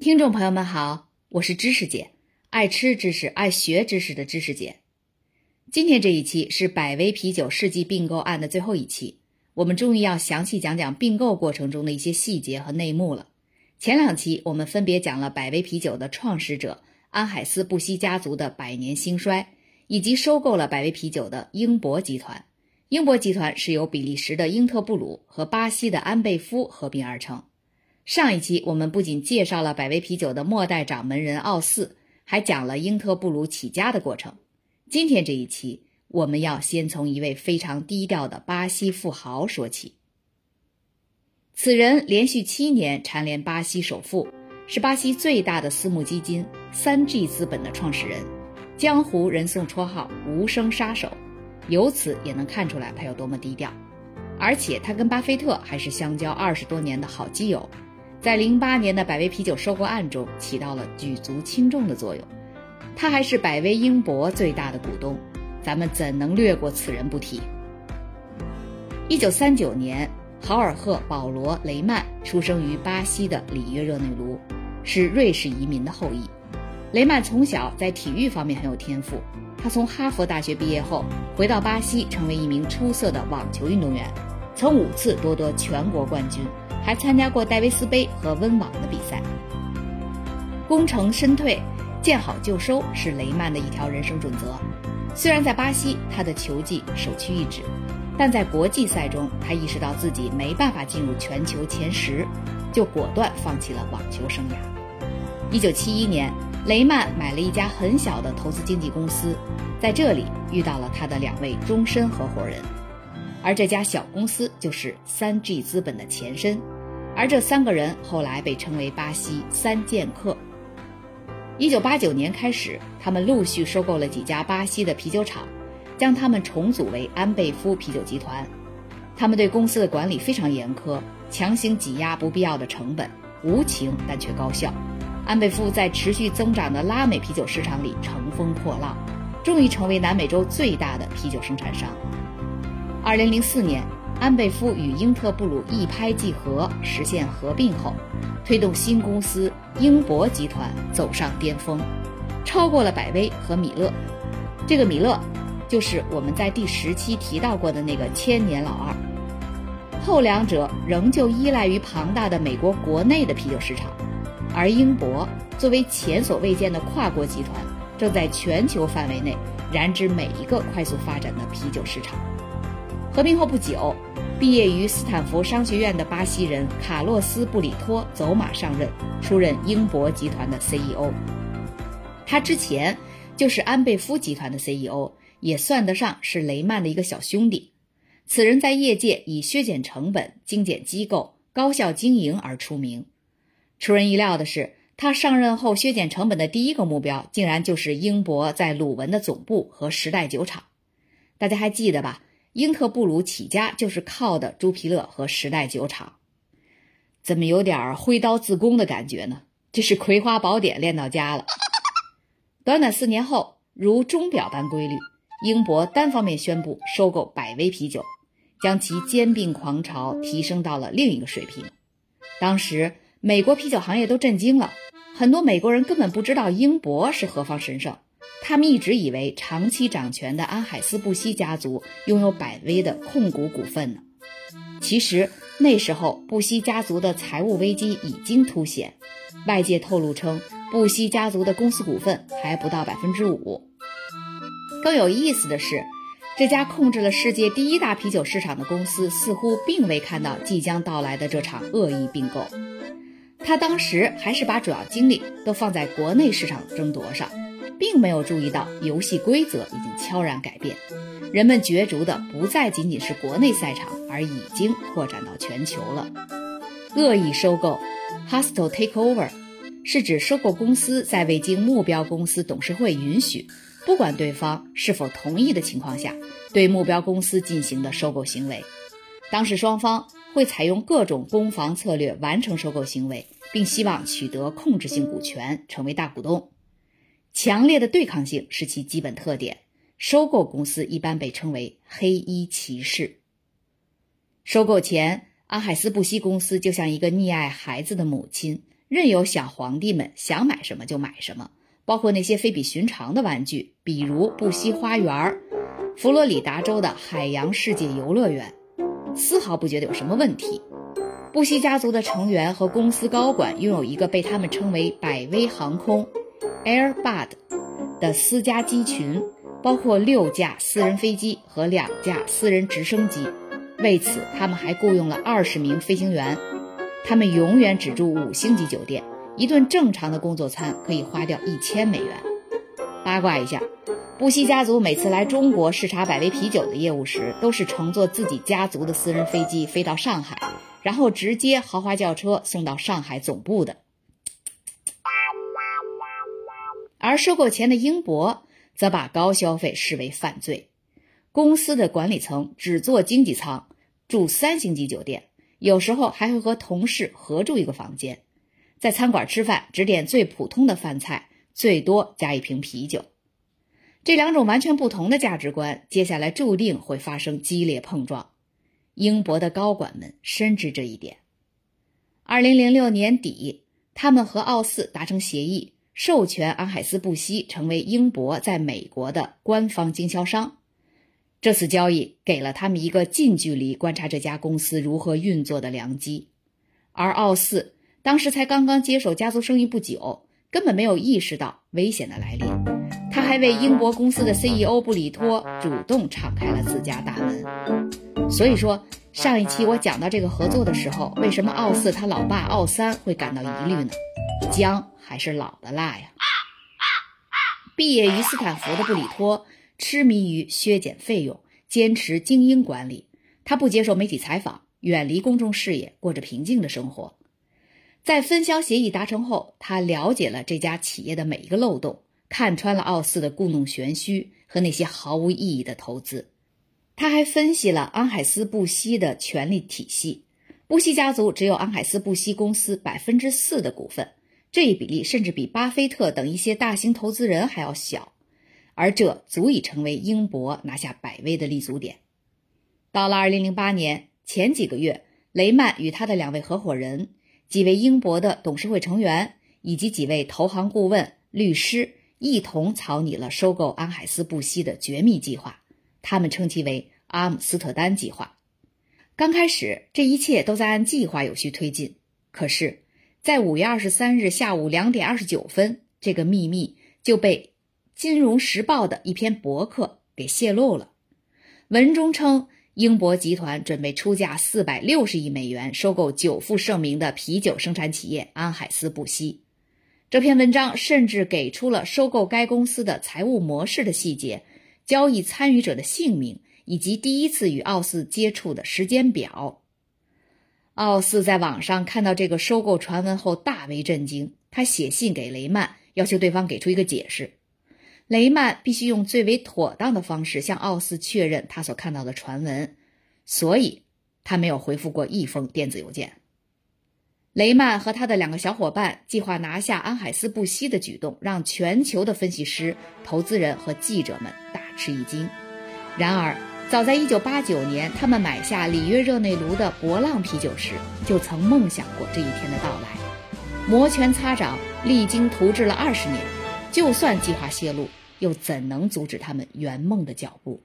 听众朋友们好，我是知识姐，爱吃知识、爱学知识的知识姐。今天这一期是百威啤酒世纪并购案的最后一期，我们终于要详细讲讲并购过程中的一些细节和内幕了。前两期我们分别讲了百威啤酒的创始者安海斯布希家族的百年兴衰，以及收购了百威啤酒的英博集团。英博集团是由比利时的英特布鲁和巴西的安贝夫合并而成。上一期我们不仅介绍了百威啤酒的末代掌门人奥斯，还讲了英特布鲁起家的过程。今天这一期，我们要先从一位非常低调的巴西富豪说起。此人连续七年蝉联巴西首富，是巴西最大的私募基金三 G 资本的创始人，江湖人送绰号“无声杀手”，由此也能看出来他有多么低调。而且他跟巴菲特还是相交二十多年的好基友。在零八年的百威啤酒收购案中起到了举足轻重的作用，他还是百威英博最大的股东，咱们怎能略过此人不提？一九三九年，豪尔赫·保罗·雷曼出生于巴西的里约热内卢，是瑞士移民的后裔。雷曼从小在体育方面很有天赋，他从哈佛大学毕业后回到巴西，成为一名出色的网球运动员，曾五次夺得全国冠军。还参加过戴维斯杯和温网的比赛。功成身退，见好就收是雷曼的一条人生准则。虽然在巴西他的球技首屈一指，但在国际赛中，他意识到自己没办法进入全球前十，就果断放弃了网球生涯。一九七一年，雷曼买了一家很小的投资经纪公司，在这里遇到了他的两位终身合伙人，而这家小公司就是三 G 资本的前身。而这三个人后来被称为巴西三剑客。一九八九年开始，他们陆续收购了几家巴西的啤酒厂，将他们重组为安贝夫啤酒集团。他们对公司的管理非常严苛，强行挤压不必要的成本，无情但却高效。安贝夫在持续增长的拉美啤酒市场里乘风破浪，终于成为南美洲最大的啤酒生产商。二零零四年。安贝夫与英特布鲁一拍即合，实现合并后，推动新公司英博集团走上巅峰，超过了百威和米勒。这个米勒，就是我们在第十期提到过的那个千年老二。后两者仍旧依赖于庞大的美国国内的啤酒市场，而英博作为前所未见的跨国集团，正在全球范围内染指每一个快速发展的啤酒市场。合并后不久，毕业于斯坦福商学院的巴西人卡洛斯·布里托走马上任，出任英博集团的 CEO。他之前就是安贝夫集团的 CEO，也算得上是雷曼的一个小兄弟。此人在业界以削减成本、精简机构、高效经营而出名。出人意料的是，他上任后削减成本的第一个目标，竟然就是英博在鲁文的总部和时代酒厂。大家还记得吧？英特布鲁起家就是靠的朱皮勒和时代酒厂，怎么有点挥刀自宫的感觉呢？这是《葵花宝典》练到家了。短短四年后，如钟表般规律，英博单方面宣布收购百威啤酒，将其兼并狂潮提升到了另一个水平。当时，美国啤酒行业都震惊了，很多美国人根本不知道英博是何方神圣。他们一直以为长期掌权的安海斯布希家族拥有百威的控股股份呢。其实那时候布希家族的财务危机已经凸显，外界透露称布希家族的公司股份还不到百分之五。更有意思的是，这家控制了世界第一大啤酒市场的公司似乎并未看到即将到来的这场恶意并购，他当时还是把主要精力都放在国内市场争夺上。并没有注意到游戏规则已经悄然改变，人们角逐的不再仅仅是国内赛场，而已经扩展到全球了。恶意收购 （hostile takeover） 是指收购公司在未经目标公司董事会允许，不管对方是否同意的情况下，对目标公司进行的收购行为。当时双方会采用各种攻防策略完成收购行为，并希望取得控制性股权，成为大股东。强烈的对抗性是其基本特点。收购公司一般被称为“黑衣骑士”。收购前，阿海斯布希公司就像一个溺爱孩子的母亲，任由小皇帝们想买什么就买什么，包括那些非比寻常的玩具，比如布希花园、佛罗里达州的海洋世界游乐园，丝毫不觉得有什么问题。布希家族的成员和公司高管拥有一个被他们称为“百威航空 ”（Airbud） 的私家机群，包括六架私人飞机和两架私人直升机。为此，他们还雇佣了二十名飞行员。他们永远只住五星级酒店，一顿正常的工作餐可以花掉一千美元。八卦一下，布希家族每次来中国视察百威啤酒的业务时，都是乘坐自己家族的私人飞机飞到上海。然后直接豪华轿车送到上海总部的，而收购前的英博则把高消费视为犯罪。公司的管理层只坐经济舱，住三星级酒店，有时候还会和同事合住一个房间，在餐馆吃饭只点最普通的饭菜，最多加一瓶啤酒。这两种完全不同的价值观，接下来注定会发生激烈碰撞。英博的高管们深知这一点。二零零六年底，他们和奥斯达成协议，授权安海斯布希成为英博在美国的官方经销商。这次交易给了他们一个近距离观察这家公司如何运作的良机。而奥斯当时才刚刚接手家族生意不久，根本没有意识到危险的来临。他还为英博公司的 CEO 布里托主动敞开了自家大门。所以说，上一期我讲到这个合作的时候，为什么奥四他老爸奥三会感到疑虑呢？姜还是老的辣呀！毕业于斯坦福的布里托痴迷于削减费用，坚持精英管理。他不接受媒体采访，远离公众视野，过着平静的生活。在分销协议达成后，他了解了这家企业的每一个漏洞，看穿了奥斯的故弄玄虚和那些毫无意义的投资。他还分析了安海斯布希的权力体系。布希家族只有安海斯布希公司百分之四的股份，这一比例甚至比巴菲特等一些大型投资人还要小，而这足以成为英博拿下百威的立足点。到了二零零八年前几个月，雷曼与他的两位合伙人、几位英博的董事会成员以及几位投行顾问、律师一同草拟了收购安海斯布希的绝密计划。他们称其为阿姆斯特丹计划。刚开始，这一切都在按计划有序推进。可是，在五月二十三日下午两点二十九分，这个秘密就被《金融时报》的一篇博客给泄露了。文中称，英博集团准备出价四百六十亿美元收购久负盛名的啤酒生产企业安海斯布希。这篇文章甚至给出了收购该公司的财务模式的细节。交易参与者的姓名以及第一次与奥斯接触的时间表。奥斯在网上看到这个收购传闻后大为震惊，他写信给雷曼，要求对方给出一个解释。雷曼必须用最为妥当的方式向奥斯确认他所看到的传闻，所以他没有回复过一封电子邮件。雷曼和他的两个小伙伴计划拿下安海斯布希的举动，让全球的分析师、投资人和记者们大。吃一惊。然而，早在1989年，他们买下里约热内卢的博浪啤酒时，就曾梦想过这一天的到来。摩拳擦掌，励精图治了二十年，就算计划泄露，又怎能阻止他们圆梦的脚步？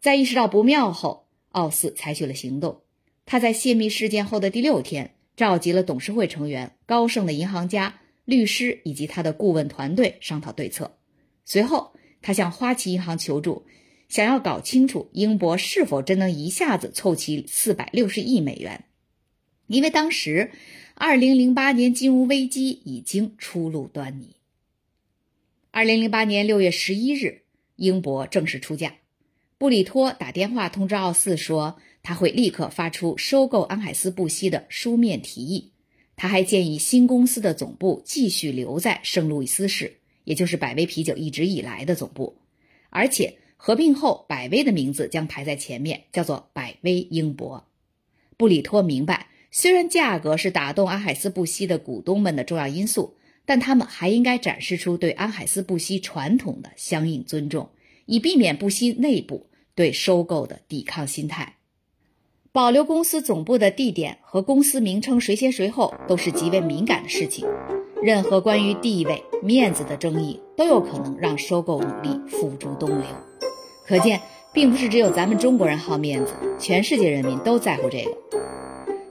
在意识到不妙后，奥斯采取了行动。他在泄密事件后的第六天，召集了董事会成员、高盛的银行家、律师以及他的顾问团队商讨对策。随后。他向花旗银行求助，想要搞清楚英博是否真能一下子凑齐四百六十亿美元，因为当时二零零八年金融危机已经初露端倪。二零零八年六月十一日，英博正式出价，布里托打电话通知奥斯说，他会立刻发出收购安海斯布希的书面提议。他还建议新公司的总部继续留在圣路易斯市。也就是百威啤酒一直以来的总部，而且合并后，百威的名字将排在前面，叫做百威英博。布里托明白，虽然价格是打动安海斯布希的股东们的重要因素，但他们还应该展示出对安海斯布希传统的相应尊重，以避免布希内部对收购的抵抗心态。保留公司总部的地点和公司名称谁先谁后都是极为敏感的事情，任何关于地位、面子的争议都有可能让收购努力付诸东流。可见，并不是只有咱们中国人好面子，全世界人民都在乎这个。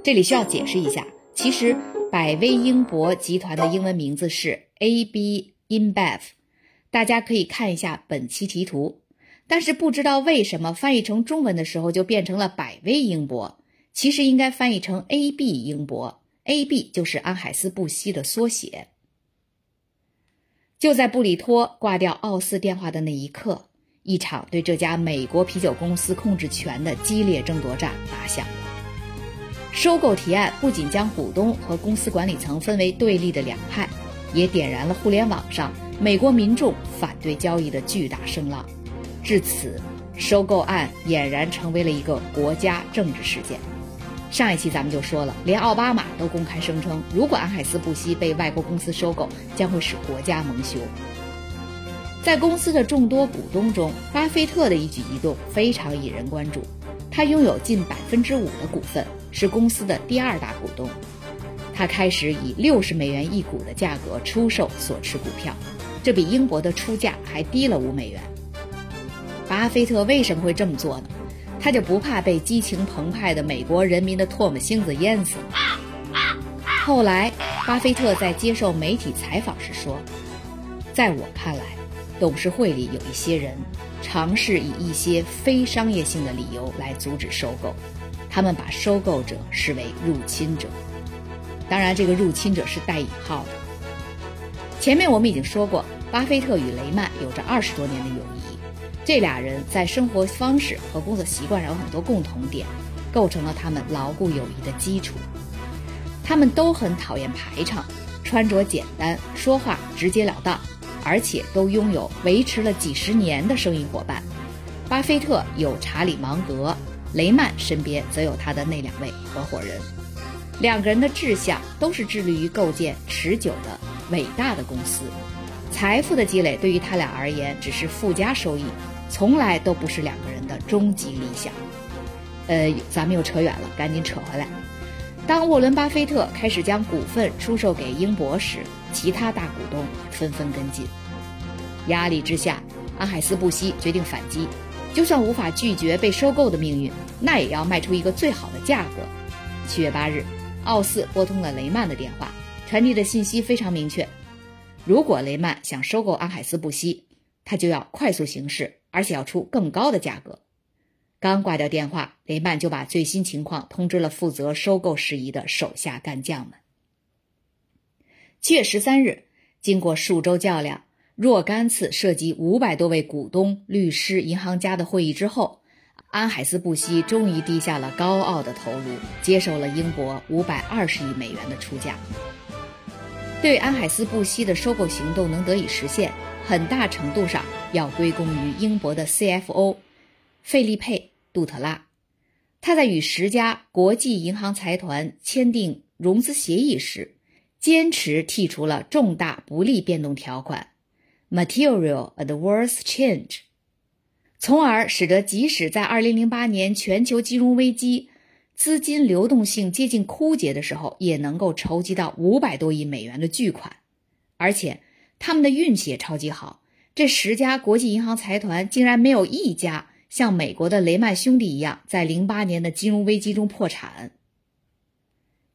这里需要解释一下，其实百威英博集团的英文名字是 AB InBev，大家可以看一下本期题图。但是不知道为什么翻译成中文的时候就变成了百威英博，其实应该翻译成 AB 英博，AB 就是安海斯布希的缩写。就在布里托挂掉奥斯电话的那一刻，一场对这家美国啤酒公司控制权的激烈争夺战打响了。收购提案不仅将股东和公司管理层分为对立的两派，也点燃了互联网上美国民众反对交易的巨大声浪。至此，收购案俨然成为了一个国家政治事件。上一期咱们就说了，连奥巴马都公开声称，如果安海斯布希被外国公司收购，将会使国家蒙羞。在公司的众多股东中，巴菲特的一举一动非常引人关注。他拥有近百分之五的股份，是公司的第二大股东。他开始以六十美元一股的价格出售所持股票，这比英国的出价还低了五美元。巴菲特为什么会这么做呢？他就不怕被激情澎湃的美国人民的唾沫星子淹死。后来，巴菲特在接受媒体采访时说：“在我看来，董事会里有一些人尝试以一些非商业性的理由来阻止收购，他们把收购者视为入侵者。当然，这个入侵者是带引号的。前面我们已经说过，巴菲特与雷曼有着二十多年的友谊。”这俩人在生活方式和工作习惯上有很多共同点，构成了他们牢固友谊的基础。他们都很讨厌排场，穿着简单，说话直截了当，而且都拥有维持了几十年的生意伙伴。巴菲特有查理芒格，雷曼身边则有他的那两位合伙人。两个人的志向都是致力于构建持久的伟大的公司。财富的积累对于他俩而言只是附加收益。从来都不是两个人的终极理想。呃，咱们又扯远了，赶紧扯回来。当沃伦·巴菲特开始将股份出售给英博时，其他大股东纷纷跟进。压力之下，安海斯布希决定反击。就算无法拒绝被收购的命运，那也要卖出一个最好的价格。七月八日，奥斯拨通了雷曼的电话，传递的信息非常明确：如果雷曼想收购安海斯布希，他就要快速行事，而且要出更高的价格。刚挂掉电话，雷曼就把最新情况通知了负责收购事宜的手下干将们。七月十三日，经过数周较量、若干次涉及五百多位股东、律师、银行家的会议之后，安海斯布希终于低下了高傲的头颅，接受了英国五百二十亿美元的出价。对安海斯布希的收购行动能得以实现。很大程度上要归功于英博的 CFO 费利佩·杜特拉，他在与十家国际银行财团签订融资协议时，坚持剔除了重大不利变动条款 （Material Adverse Change），从而使得即使在2008年全球金融危机、资金流动性接近枯竭的时候，也能够筹集到五百多亿美元的巨款，而且。他们的运气也超级好，这十家国际银行财团竟然没有一家像美国的雷曼兄弟一样，在零八年的金融危机中破产。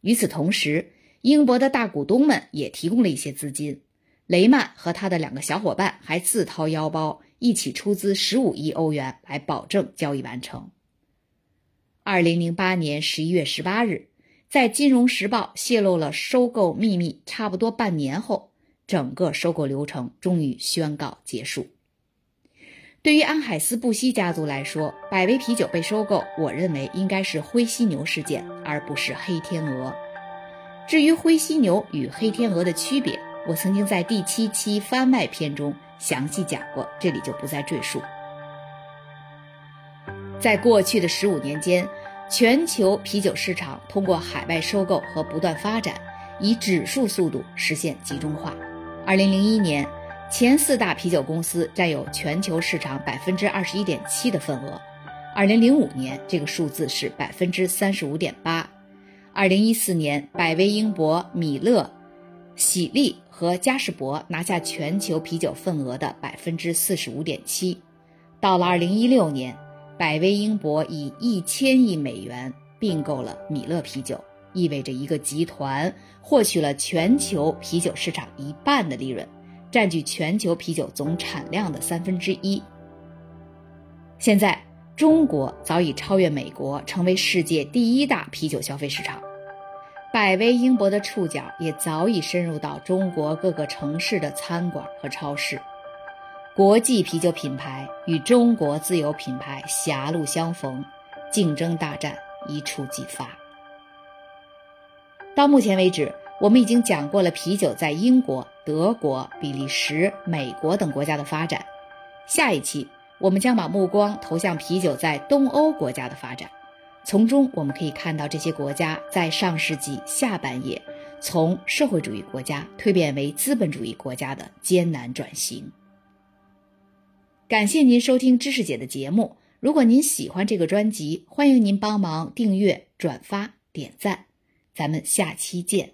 与此同时，英博的大股东们也提供了一些资金，雷曼和他的两个小伙伴还自掏腰包一起出资十五亿欧元来保证交易完成。二零零八年十一月十八日，在《金融时报》泄露了收购秘密差不多半年后。整个收购流程终于宣告结束。对于安海斯布希家族来说，百威啤酒被收购，我认为应该是灰犀牛事件，而不是黑天鹅。至于灰犀牛与黑天鹅的区别，我曾经在第七期番外篇中详细讲过，这里就不再赘述。在过去的十五年间，全球啤酒市场通过海外收购和不断发展，以指数速度实现集中化。二零零一年，前四大啤酒公司占有全球市场百分之二十一点七的份额，二零零五年这个数字是百分之三十五点八。二零一四年，百威英博、米勒、喜力和嘉士伯拿下全球啤酒份额的百分之四十五点七。到了二零一六年，百威英博以一千亿美元并购了米勒啤酒，意味着一个集团获取了全球啤酒市场一半的利润，占据全球啤酒总产量的三分之一。现在。中国早已超越美国，成为世界第一大啤酒消费市场。百威英博的触角也早已深入到中国各个城市的餐馆和超市。国际啤酒品牌与中国自有品牌狭路相逢，竞争大战一触即发。到目前为止，我们已经讲过了啤酒在英国、德国、比利时、美国等国家的发展。下一期。我们将把目光投向啤酒在东欧国家的发展，从中我们可以看到这些国家在上世纪下半叶从社会主义国家蜕变为资本主义国家的艰难转型。感谢您收听知识姐的节目，如果您喜欢这个专辑，欢迎您帮忙订阅、转发、点赞，咱们下期见。